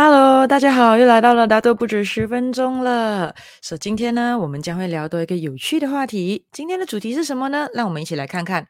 Hello，大家好，又来到了大都不止十分钟了。所以今天呢，我们将会聊到一个有趣的话题。今天的主题是什么呢？让我们一起来看看。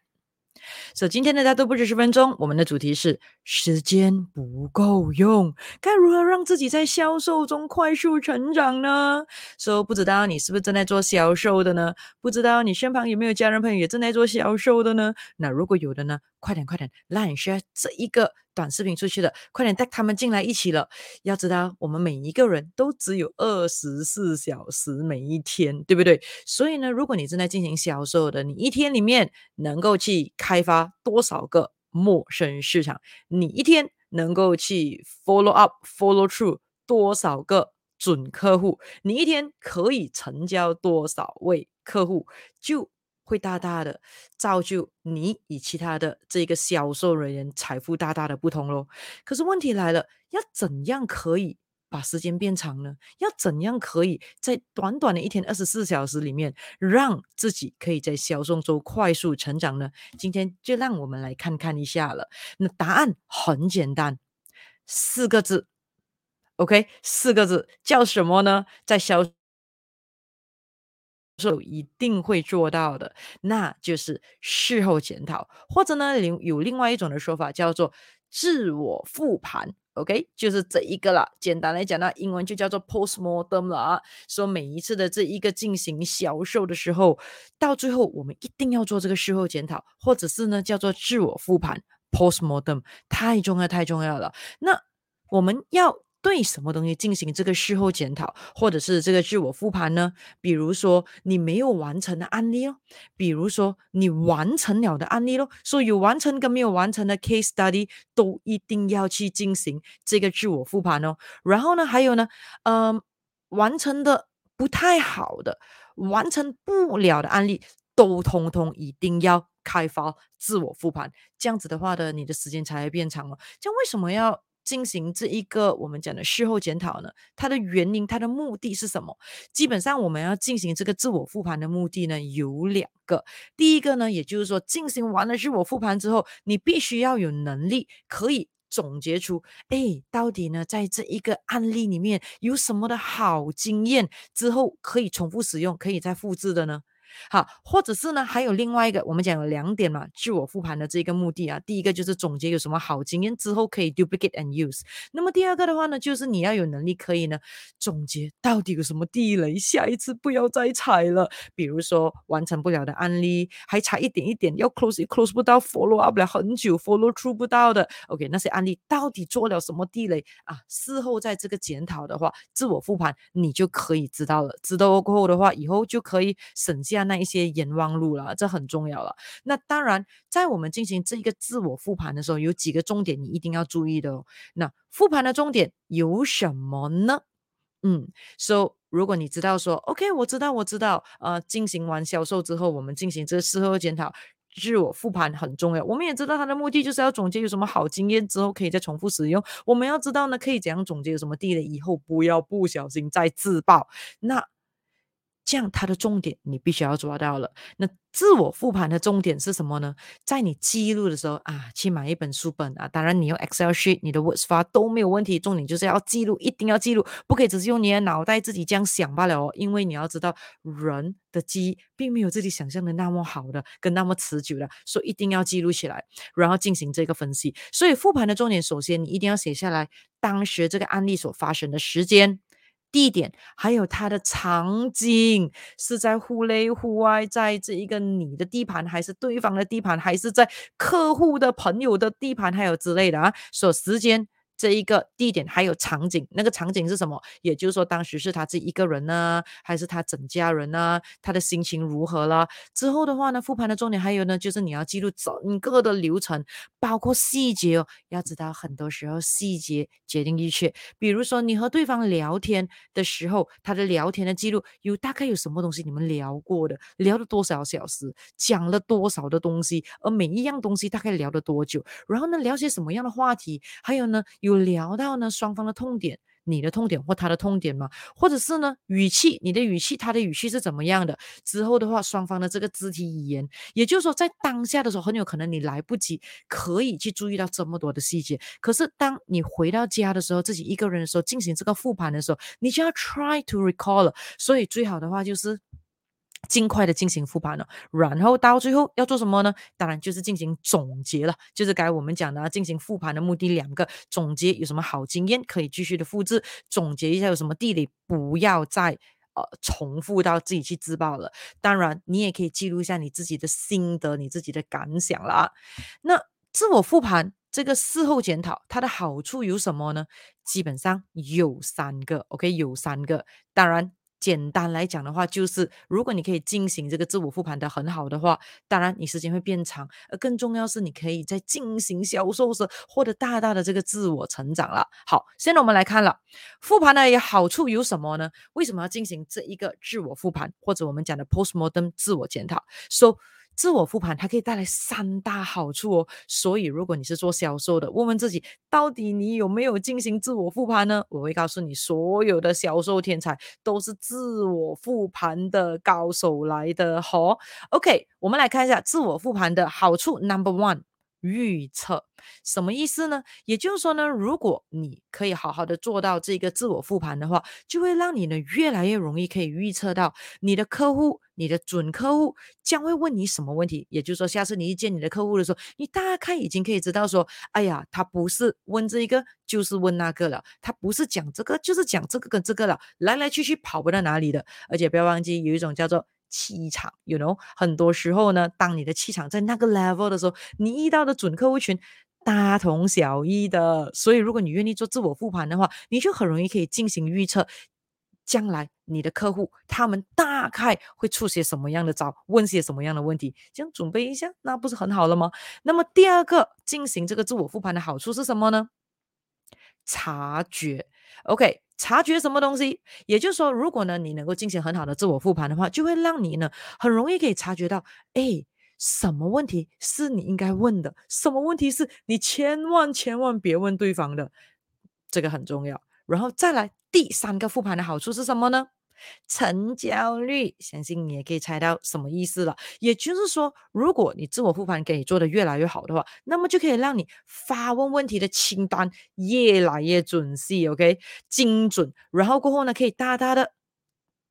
所以今天的大都不止十分钟，我们的主题是时间不够用，该如何让自己在销售中快速成长呢？所以不知道你是不是正在做销售的呢？不知道你身旁有没有家人朋友也正在做销售的呢？那如果有的呢，快点快点，让你 share 这一个短视频出去的，快点带他们进来一起了。要知道，我们每一个人都只有二十四小时，每一天，对不对？所以呢，如果你正在进行销售的，你一天里面能够去开发多少个陌生市场？你一天能够去 follow up、follow through 多少个准客户？你一天可以成交多少位客户？就会大大的造就你与其他的这个销售人员财富大大的不同咯。可是问题来了，要怎样可以把时间变长呢？要怎样可以在短短的一天二十四小时里面，让自己可以在销售中快速成长呢？今天就让我们来看看一下了。那答案很简单，四个字，OK，四个字叫什么呢？在销是一定会做到的，那就是事后检讨，或者呢，有有另外一种的说法叫做自我复盘，OK，就是这一个了。简单来讲呢，英文就叫做 postmortem 了啊。说每一次的这一个进行销售的时候，到最后我们一定要做这个事后检讨，或者是呢叫做自我复盘 postmortem，太重要太重要了。那我们要。对什么东西进行这个事后检讨，或者是这个自我复盘呢？比如说你没有完成的案例哦，比如说你完成了的案例咯，所以有完成跟没有完成的 case study 都一定要去进行这个自我复盘哦。然后呢，还有呢，嗯、呃，完成的不太好的、完成不了的案例，都通通一定要开发自我复盘。这样子的话呢，你的时间才会变长哦。这样为什么要？进行这一个我们讲的事后检讨呢，它的原因、它的目的是什么？基本上我们要进行这个自我复盘的目的呢，有两个。第一个呢，也就是说，进行完了自我复盘之后，你必须要有能力可以总结出，哎，到底呢，在这一个案例里面有什么的好经验，之后可以重复使用，可以再复制的呢？好，或者是呢，还有另外一个，我们讲有两点嘛，自我复盘的这个目的啊，第一个就是总结有什么好经验之后可以 duplicate and use。那么第二个的话呢，就是你要有能力可以呢总结到底有什么地雷，下一次不要再踩了。比如说完成不了的案例，还差一点一点要 close close 不到，follow up 不了很久 follow through 不到的，OK，那些案例到底做了什么地雷啊？事后在这个检讨的话，自我复盘你就可以知道了，知道过后的话，以后就可以省下。那一些冤枉路了，这很重要了。那当然，在我们进行这一个自我复盘的时候，有几个重点你一定要注意的哦。那复盘的重点有什么呢？嗯，So 如果你知道说，OK，我知道，我知道，呃，进行完销售之后，我们进行这个事后检讨，自我复盘很重要。我们也知道它的目的就是要总结有什么好经验之后可以再重复使用。我们要知道呢，可以怎样总结有什么地雷，以后不要不小心再自爆。那这样，它的重点你必须要抓到了。那自我复盘的重点是什么呢？在你记录的时候啊，去买一本书本啊，当然你用 Excel sheet、你的 Word file 都没有问题。重点就是要记录，一定要记录，不可以只是用你的脑袋自己这样想罢了哦。因为你要知道，人的记忆并没有自己想象的那么好的，跟那么持久的，所以一定要记录起来，然后进行这个分析。所以复盘的重点，首先你一定要写下来当时这个案例所发生的时间。地点还有它的场景是在户内户外，在这一个你的地盘，还是对方的地盘，还是在客户的朋友的地盘，还有之类的啊？所时间。这一个地点还有场景，那个场景是什么？也就是说，当时是他自己一个人呢，还是他整家人呢？他的心情如何了？之后的话呢，复盘的重点还有呢，就是你要记录整个的流程，包括细节哦。要知道，很多时候细节决定一切。比如说，你和对方聊天的时候，他的聊天的记录有大概有什么东西你们聊过的？聊了多少小时？讲了多少的东西？而每一样东西大概聊了多久？然后呢，聊些什么样的话题？还有呢？有聊到呢双方的痛点，你的痛点或他的痛点吗？或者是呢，语气，你的语气，他的语气是怎么样的？之后的话，双方的这个肢体语言，也就是说，在当下的时候，很有可能你来不及可以去注意到这么多的细节。可是当你回到家的时候，自己一个人的时候，进行这个复盘的时候，你就要 try to recall 了。所以最好的话就是。尽快的进行复盘了，然后到最后要做什么呢？当然就是进行总结了，就是该我们讲的进行复盘的目的两个：总结有什么好经验可以继续的复制，总结一下有什么地理不要再呃重复到自己去自爆了。当然，你也可以记录一下你自己的心得、你自己的感想啦。那自我复盘这个事后检讨，它的好处有什么呢？基本上有三个，OK，有三个。当然。简单来讲的话，就是如果你可以进行这个自我复盘的很好的话，当然你时间会变长，而更重要是你可以在进行销售时获得大大的这个自我成长了。好，现在我们来看了复盘的好处有什么呢？为什么要进行这一个自我复盘，或者我们讲的 postmodern 自我检讨？So 自我复盘，它可以带来三大好处哦。所以，如果你是做销售的，问问自己，到底你有没有进行自我复盘呢？我会告诉你，所有的销售天才都是自我复盘的高手来的。好，OK，我们来看一下自我复盘的好处。Number one。预测什么意思呢？也就是说呢，如果你可以好好的做到这个自我复盘的话，就会让你呢越来越容易可以预测到你的客户、你的准客户将会问你什么问题。也就是说，下次你一见你的客户的时候，你大概已经可以知道说，哎呀，他不是问这一个，就是问那个了，他不是讲这个，就是讲这个跟这个了，来来去去跑不到哪里的。而且不要忘记有一种叫做。气场，you know，很多时候呢，当你的气场在那个 level 的时候，你遇到的准客户群大同小异的。所以，如果你愿意做自我复盘的话，你就很容易可以进行预测，将来你的客户他们大概会出些什么样的招，问些什么样的问题，这样准备一下，那不是很好了吗？那么第二个进行这个自我复盘的好处是什么呢？察觉，OK。察觉什么东西，也就是说，如果呢你能够进行很好的自我复盘的话，就会让你呢很容易可以察觉到，哎，什么问题是你应该问的，什么问题是你千万千万别问对方的，这个很重要。然后再来第三个复盘的好处是什么呢？成交率，相信你也可以猜到什么意思了。也就是说，如果你自我复盘可以做的越来越好的话，那么就可以让你发问问题的清单越来越准细，OK，精准。然后过后呢，可以大大的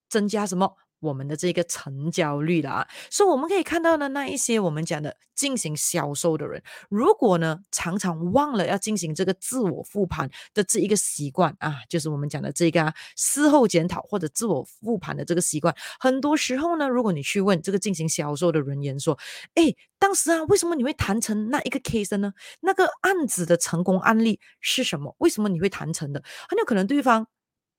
增加什么？我们的这个成交率了啊，所以我们可以看到呢，那一些我们讲的进行销售的人，如果呢常常忘了要进行这个自我复盘的这一个习惯啊，就是我们讲的这个、啊、事后检讨或者自我复盘的这个习惯，很多时候呢，如果你去问这个进行销售的人员说，哎，当时啊，为什么你会谈成那一个 case 呢？那个案子的成功案例是什么？为什么你会谈成的？很有可能对方。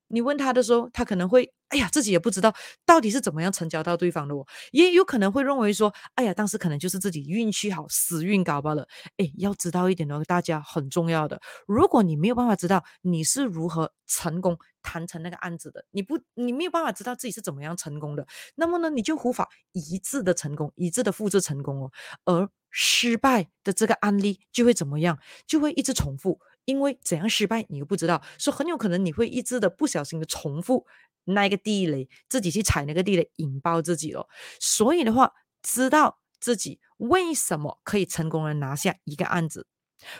你问他的时候，他可能会，哎呀，自己也不知道到底是怎么样成交到对方的哦，也有可能会认为说，哎呀，当时可能就是自己运气好，时运高罢了。哎，要知道一点哦，大家很重要的，如果你没有办法知道你是如何成功谈成那个案子的，你不，你没有办法知道自己是怎么样成功的，那么呢，你就无法一致的成功，一致的复制成功哦，而失败的这个案例就会怎么样，就会一直重复。因为怎样失败你又不知道，所以很有可能你会一直的不小心的重复那一个地雷，自己去踩那个地雷，引爆自己了。所以的话，知道自己为什么可以成功的拿下一个案子。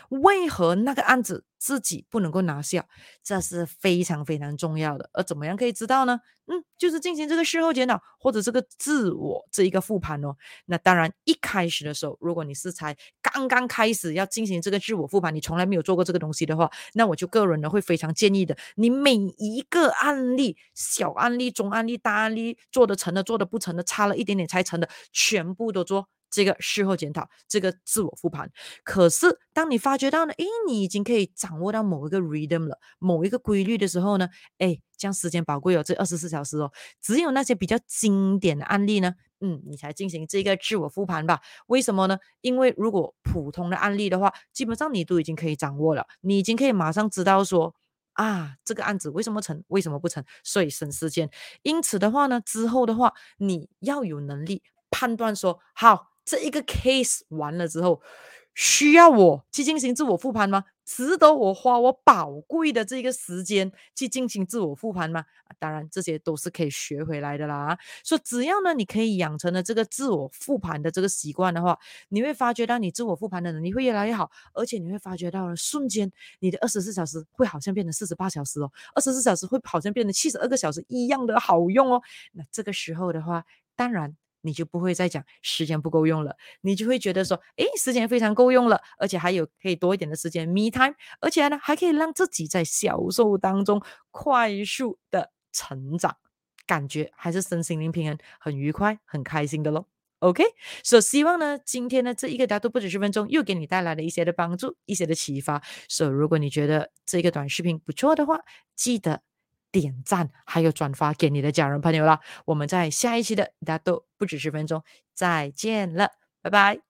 为何那个案子自己不能够拿下？这是非常非常重要的。而怎么样可以知道呢？嗯，就是进行这个事后检讨或者这个自我这一个复盘哦。那当然，一开始的时候，如果你是才刚刚开始要进行这个自我复盘，你从来没有做过这个东西的话，那我就个人呢会非常建议的，你每一个案例、小案例、中案例、大案例做得成的、做得不成的、差了一点点才成的，全部都做。这个事后检讨，这个自我复盘。可是，当你发觉到呢，诶，你已经可以掌握到某一个 rhythm 了，某一个规律的时候呢，诶，这样时间宝贵哦，这二十四小时哦，只有那些比较经典的案例呢，嗯，你才进行这个自我复盘吧。为什么呢？因为如果普通的案例的话，基本上你都已经可以掌握了，你已经可以马上知道说，啊，这个案子为什么成，为什么不成，所以省时间。因此的话呢，之后的话，你要有能力判断说，好。这一个 case 完了之后，需要我去进行自我复盘吗？值得我花我宝贵的这个时间去进行自我复盘吗？当然，这些都是可以学回来的啦。所以，只要呢，你可以养成了这个自我复盘的这个习惯的话，你会发觉到你自我复盘的能力会越来越好，而且你会发觉到了瞬间，你的二十四小时会好像变成四十八小时哦，二十四小时会好像变成七十二个小时一样的好用哦。那这个时候的话，当然。你就不会再讲时间不够用了，你就会觉得说，诶，时间非常够用了，而且还有可以多一点的时间 me time，而且呢，还可以让自己在销售当中快速的成长，感觉还是身心灵平衡，很愉快，很开心的咯。OK，所以希望呢，今天呢这一个答读不止十分钟，又给你带来了一些的帮助，一些的启发。所以如果你觉得这个短视频不错的话，记得。点赞还有转发给你的家人朋友啦！我们在下一期的大家都不止十分钟再见了，拜拜。